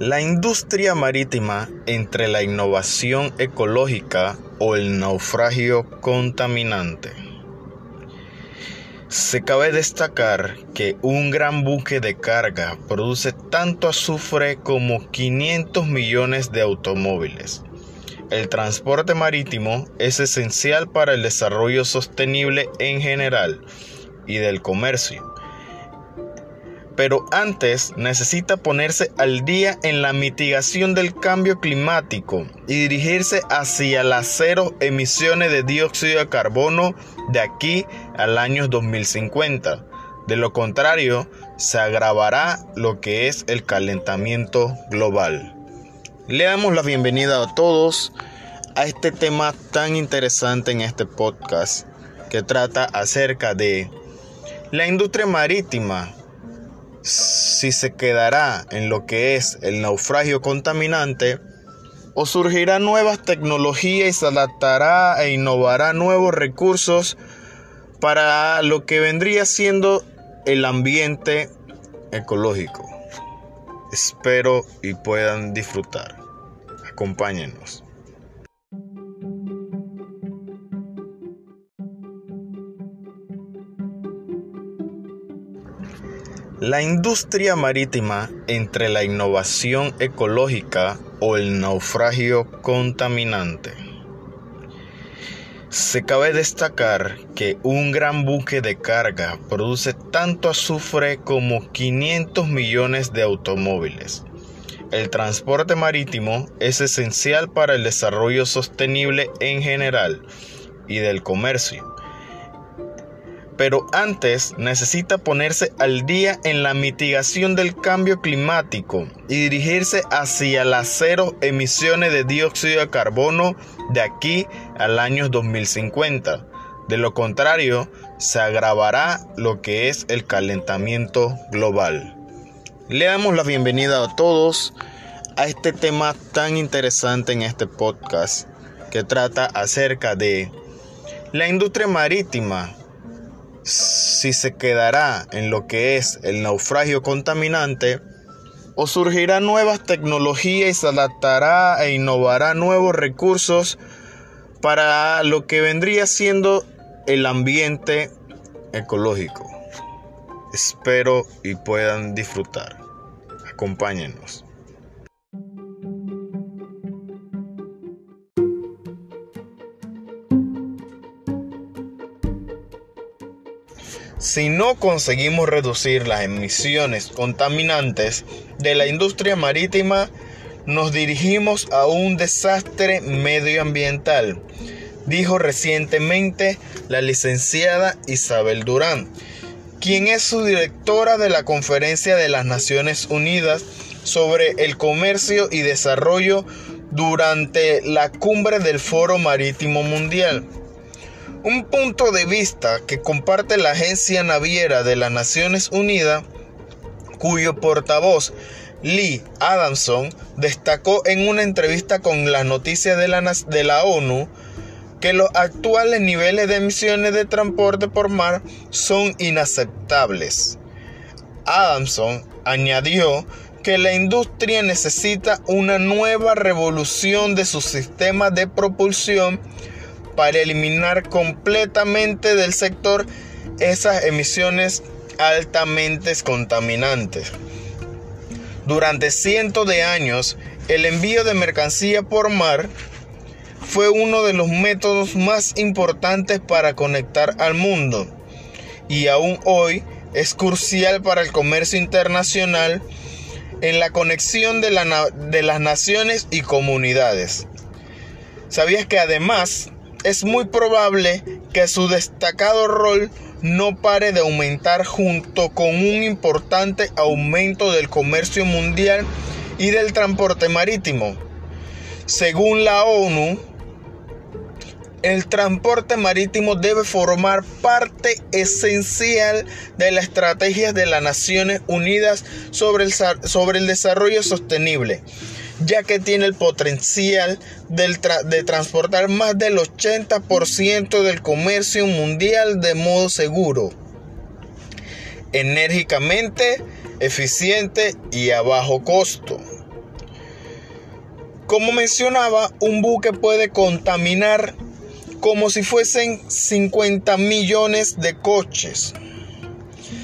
La industria marítima entre la innovación ecológica o el naufragio contaminante. Se cabe destacar que un gran buque de carga produce tanto azufre como 500 millones de automóviles. El transporte marítimo es esencial para el desarrollo sostenible en general y del comercio pero antes necesita ponerse al día en la mitigación del cambio climático y dirigirse hacia las cero emisiones de dióxido de carbono de aquí al año 2050. De lo contrario, se agravará lo que es el calentamiento global. Le damos la bienvenida a todos a este tema tan interesante en este podcast que trata acerca de la industria marítima si se quedará en lo que es el naufragio contaminante o surgirá nuevas tecnologías y se adaptará e innovará nuevos recursos para lo que vendría siendo el ambiente ecológico. Espero y puedan disfrutar. Acompáñenos. La industria marítima entre la innovación ecológica o el naufragio contaminante. Se cabe destacar que un gran buque de carga produce tanto azufre como 500 millones de automóviles. El transporte marítimo es esencial para el desarrollo sostenible en general y del comercio pero antes necesita ponerse al día en la mitigación del cambio climático y dirigirse hacia las cero emisiones de dióxido de carbono de aquí al año 2050. De lo contrario, se agravará lo que es el calentamiento global. Le damos la bienvenida a todos a este tema tan interesante en este podcast que trata acerca de la industria marítima si se quedará en lo que es el naufragio contaminante o surgirá nuevas tecnologías y se adaptará e innovará nuevos recursos para lo que vendría siendo el ambiente ecológico. Espero y puedan disfrutar. Acompáñenos. Si no conseguimos reducir las emisiones contaminantes de la industria marítima, nos dirigimos a un desastre medioambiental, dijo recientemente la licenciada Isabel Durán, quien es su directora de la Conferencia de las Naciones Unidas sobre el Comercio y Desarrollo durante la cumbre del Foro Marítimo Mundial. Un punto de vista que comparte la Agencia Naviera de las Naciones Unidas, cuyo portavoz Lee Adamson destacó en una entrevista con las noticias de la, ONU que los actuales niveles de emisiones de transporte por mar son inaceptables. Adamson añadió que la industria necesita una nueva revolución de su sistema de propulsión para eliminar completamente del sector esas emisiones altamente contaminantes. Durante cientos de años, el envío de mercancía por mar fue uno de los métodos más importantes para conectar al mundo y aún hoy es crucial para el comercio internacional en la conexión de, de las naciones y comunidades. ¿Sabías que además es muy probable que su destacado rol no pare de aumentar junto con un importante aumento del comercio mundial y del transporte marítimo. Según la ONU, el transporte marítimo debe formar parte esencial de la estrategia de las Naciones Unidas sobre el, sobre el desarrollo sostenible ya que tiene el potencial de transportar más del 80% del comercio mundial de modo seguro, enérgicamente, eficiente y a bajo costo. Como mencionaba, un buque puede contaminar como si fuesen 50 millones de coches.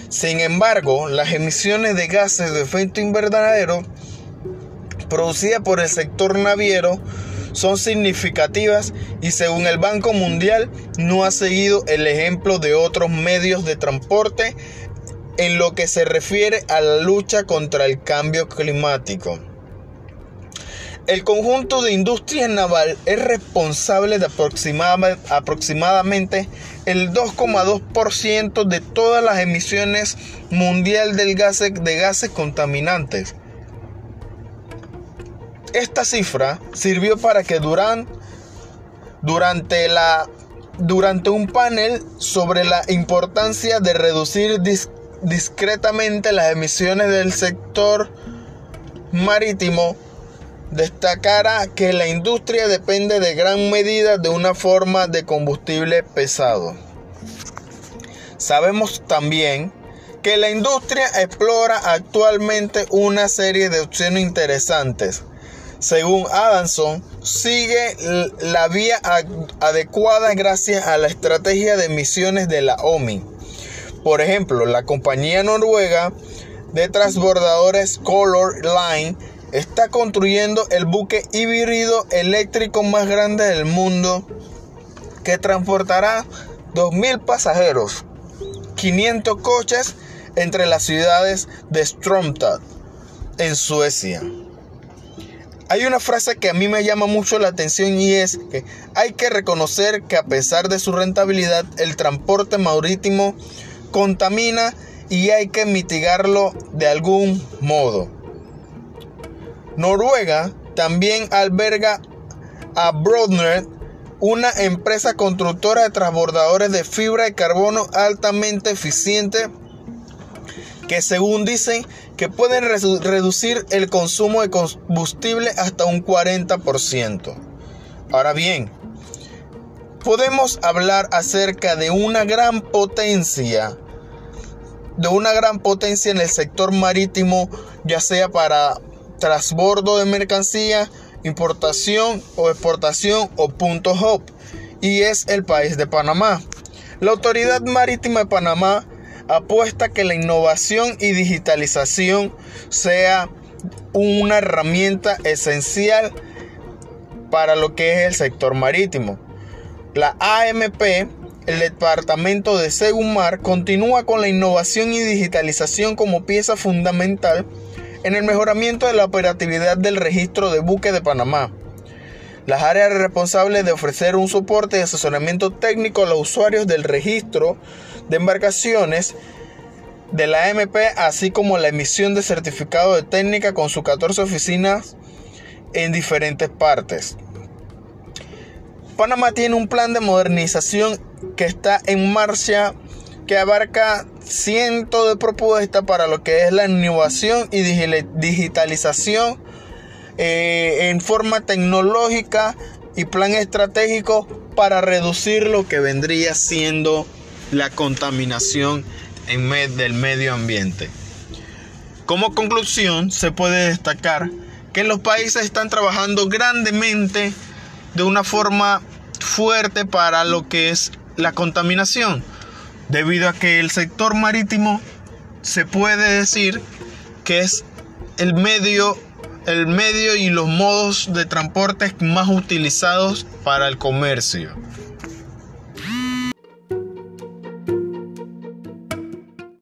Sin embargo, las emisiones de gases de efecto invernadero producidas por el sector naviero son significativas y según el Banco Mundial no ha seguido el ejemplo de otros medios de transporte en lo que se refiere a la lucha contra el cambio climático. El conjunto de industria naval es responsable de aproximadamente el 2,2% de todas las emisiones mundial de gases contaminantes. Esta cifra sirvió para que Durán, durante, la, durante un panel sobre la importancia de reducir discretamente las emisiones del sector marítimo, destacara que la industria depende de gran medida de una forma de combustible pesado. Sabemos también que la industria explora actualmente una serie de opciones interesantes. Según Adamson, sigue la vía adecuada gracias a la estrategia de emisiones de la OMI. Por ejemplo, la compañía noruega de transbordadores Color Line está construyendo el buque híbrido eléctrico más grande del mundo que transportará 2.000 pasajeros, 500 coches entre las ciudades de Stromstad en Suecia. Hay una frase que a mí me llama mucho la atención y es que hay que reconocer que a pesar de su rentabilidad, el transporte marítimo contamina y hay que mitigarlo de algún modo. Noruega también alberga a Brodner, una empresa constructora de transbordadores de fibra de carbono altamente eficiente que según dicen que pueden reducir el consumo de combustible hasta un 40%. Ahora bien, podemos hablar acerca de una gran potencia, de una gran potencia en el sector marítimo, ya sea para transbordo de mercancía, importación o exportación o punto hub, y es el país de Panamá. La Autoridad Marítima de Panamá apuesta que la innovación y digitalización sea una herramienta esencial para lo que es el sector marítimo. La AMP, el Departamento de Segumar, continúa con la innovación y digitalización como pieza fundamental en el mejoramiento de la operatividad del registro de buques de Panamá. Las áreas responsables de ofrecer un soporte y asesoramiento técnico a los usuarios del registro de embarcaciones de la AMP, así como la emisión de certificado de técnica con sus 14 oficinas en diferentes partes. Panamá tiene un plan de modernización que está en marcha que abarca cientos de propuestas para lo que es la innovación y digitalización eh, en forma tecnológica y plan estratégico para reducir lo que vendría siendo la contaminación en del medio ambiente. Como conclusión, se puede destacar que los países están trabajando grandemente de una forma fuerte para lo que es la contaminación debido a que el sector marítimo se puede decir que es el medio, el medio y los modos de transporte más utilizados para el comercio.